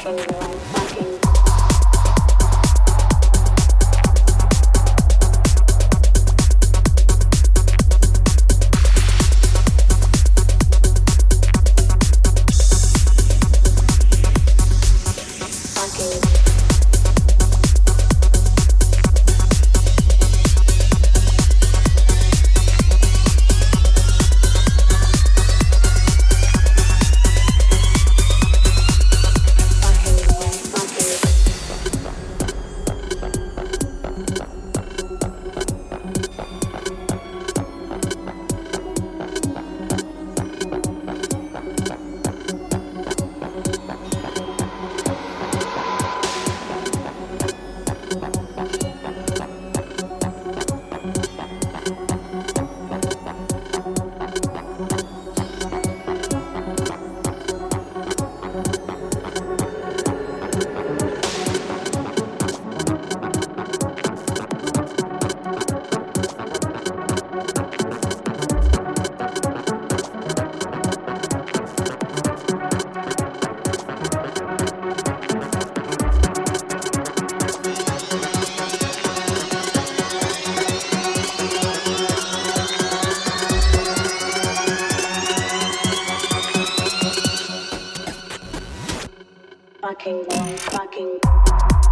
fucking fucking, fucking.